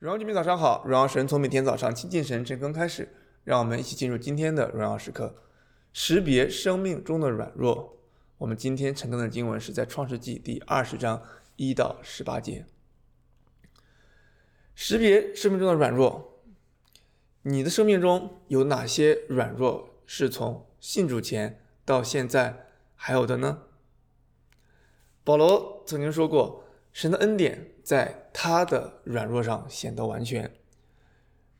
荣耀居民早上好，荣耀神从每天早上亲近神晨更开始，让我们一起进入今天的荣耀时刻，识别生命中的软弱。我们今天晨更的经文是在创世纪第二十章一到十八节。识别生命中的软弱，你的生命中有哪些软弱是从信主前到现在还有的呢？保罗曾经说过。神的恩典在他的软弱上显得完全。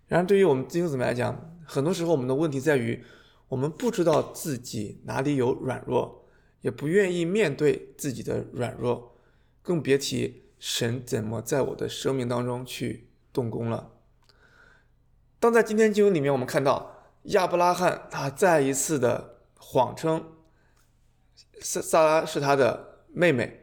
然而，对于我们弟兄姊妹来讲，很多时候我们的问题在于，我们不知道自己哪里有软弱，也不愿意面对自己的软弱，更别提神怎么在我的生命当中去动工了。当在今天经文里面，我们看到亚伯拉罕他再一次的谎称萨萨拉是他的妹妹。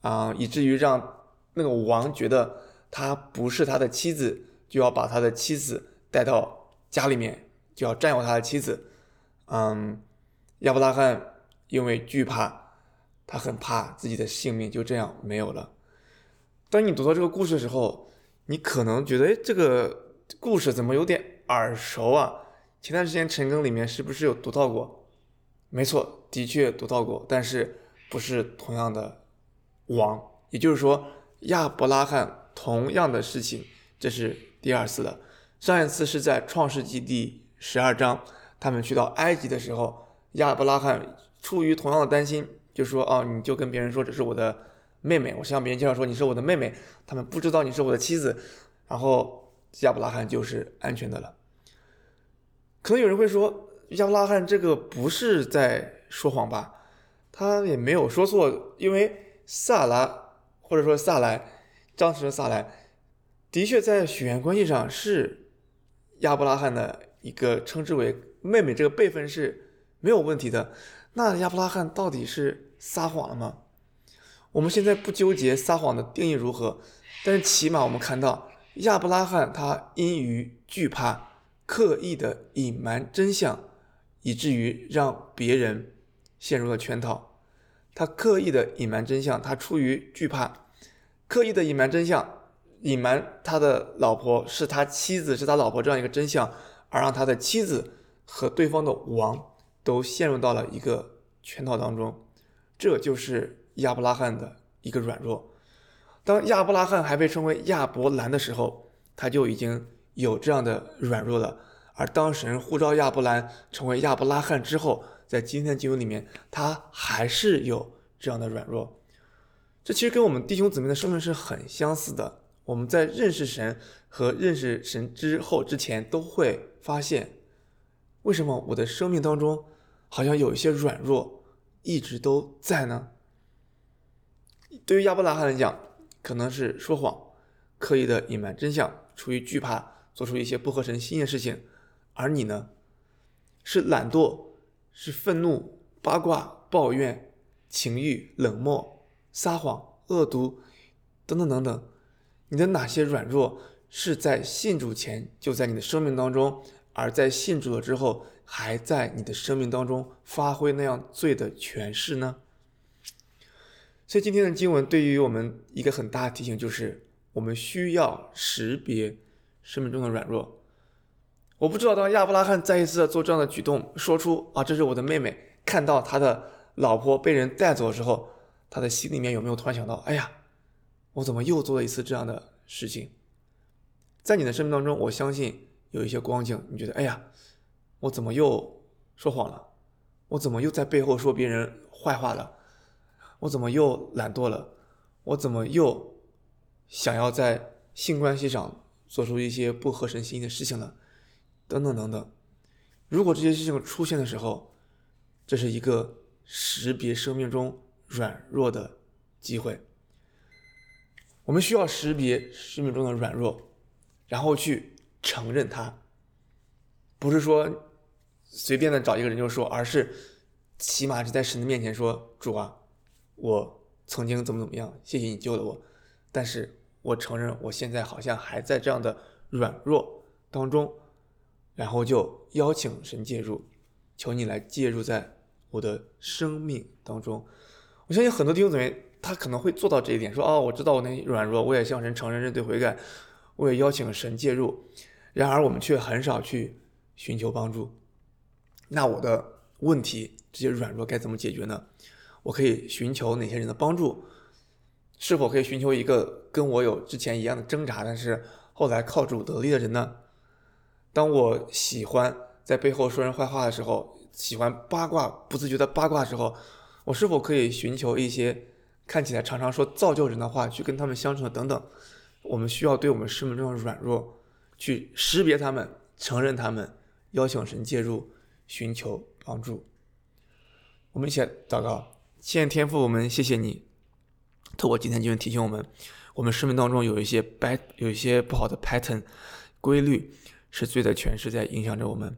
啊、以至于让那个王觉得他不是他的妻子，就要把他的妻子带到家里面，就要占有他的妻子。嗯，亚伯拉罕因为惧怕，他很怕自己的性命就这样没有了。当你读到这个故事的时候，你可能觉得，哎，这个故事怎么有点耳熟啊？前段时间陈更里面是不是有读到过？没错，的确读到过，但是不是同样的。王，也就是说，亚伯拉罕同样的事情，这是第二次了。上一次是在创世纪第十二章，他们去到埃及的时候，亚伯拉罕出于同样的担心，就说：“哦，你就跟别人说这是我的妹妹，我向别人介绍说你是我的妹妹，他们不知道你是我的妻子。”然后亚伯拉罕就是安全的了。可能有人会说，亚伯拉罕这个不是在说谎吧？他也没有说错，因为。萨拉，或者说撒莱，当时的撒莱，的确在血缘关系上是亚伯拉罕的一个称之为妹妹，这个辈分是没有问题的。那亚伯拉罕到底是撒谎了吗？我们现在不纠结撒谎的定义如何，但是起码我们看到亚伯拉罕他因于惧怕，刻意的隐瞒真相，以至于让别人陷入了圈套。他刻意的隐瞒真相，他出于惧怕，刻意的隐瞒真相，隐瞒他的老婆是他妻子，是他老婆这样一个真相，而让他的妻子和对方的王都陷入到了一个圈套当中。这就是亚伯拉罕的一个软弱。当亚伯拉罕还被称为亚伯兰的时候，他就已经有这样的软弱了。而当神呼召亚伯兰成为亚伯拉罕之后，在今天的经文里面，他还是有这样的软弱。这其实跟我们弟兄姊妹的生命是很相似的。我们在认识神和认识神之后之前，都会发现，为什么我的生命当中好像有一些软弱一直都在呢？对于亚伯拉罕来讲，可能是说谎，刻意的隐瞒真相，出于惧怕，做出一些不合神心意的事情。而你呢，是懒惰。是愤怒、八卦、抱怨、情欲、冷漠、撒谎、恶毒，等等等等。你的哪些软弱是在信主前就在你的生命当中，而在信主了之后还在你的生命当中发挥那样罪的权势呢？所以今天的经文对于我们一个很大的提醒，就是我们需要识别生命中的软弱。我不知道，当亚伯拉罕再一次做这样的举动，说出“啊，这是我的妹妹”，看到他的老婆被人带走的时候，他的心里面有没有突然想到：“哎呀，我怎么又做了一次这样的事情？”在你的生命当中，我相信有一些光景，你觉得：“哎呀，我怎么又说谎了？我怎么又在背后说别人坏话了？我怎么又懒惰了？我怎么又想要在性关系上做出一些不合神心意的事情了？”等等等等，如果这些事情出现的时候，这是一个识别生命中软弱的机会。我们需要识别生命中的软弱，然后去承认它，不是说随便的找一个人就说，而是起码是在神的面前说：“主啊，我曾经怎么怎么样，谢谢你救了我，但是我承认我现在好像还在这样的软弱当中。”然后就邀请神介入，求你来介入在我的生命当中。我相信很多弟兄姊妹他可能会做到这一点，说：“哦，我知道我那软弱，我也向神承认认罪悔改，我也邀请神介入，然而我们却很少去寻求帮助。那我的问题，这些软弱该怎么解决呢？我可以寻求哪些人的帮助？是否可以寻求一个跟我有之前一样的挣扎，但是后来靠主得力的人呢？当我喜欢在背后说人坏话的时候，喜欢八卦，不自觉的八卦的时候，我是否可以寻求一些看起来常常说造就人的话，去跟他们相处等等？我们需要对我们生命中的软弱去识别他们，承认他们，邀请神介入，寻求帮助。我们一起祷告，亲爱天父，我们谢谢你。透过今天经文提醒我们，我们生命当中有一些 bad，有一些不好的 pattern 规律，是罪的权势在影响着我们。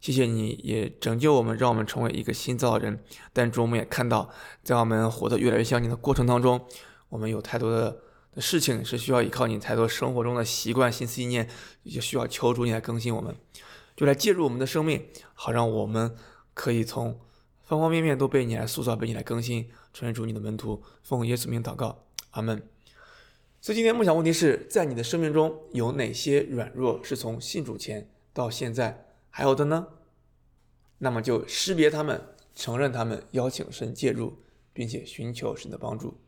谢谢你也拯救我们，让我们成为一个新造人。但是我们也看到，在我们活得越来越像你的过程当中，我们有太多的的事情是需要依靠你，太多生活中的习惯、心思意念，也需要求主你来更新我们，就来介入我们的生命，好让我们可以从方方面面都被你来塑造，被你来更新。成为主你的门徒，奉耶稣名祷告，阿门。所以今天梦想问题是在你的生命中有哪些软弱是从信主前到现在还有的呢？那么就识别他们，承认他们，邀请神介入，并且寻求神的帮助。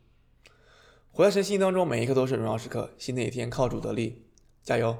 活在神心当中，每一刻都是荣耀时刻。新的一天靠主得力，加油！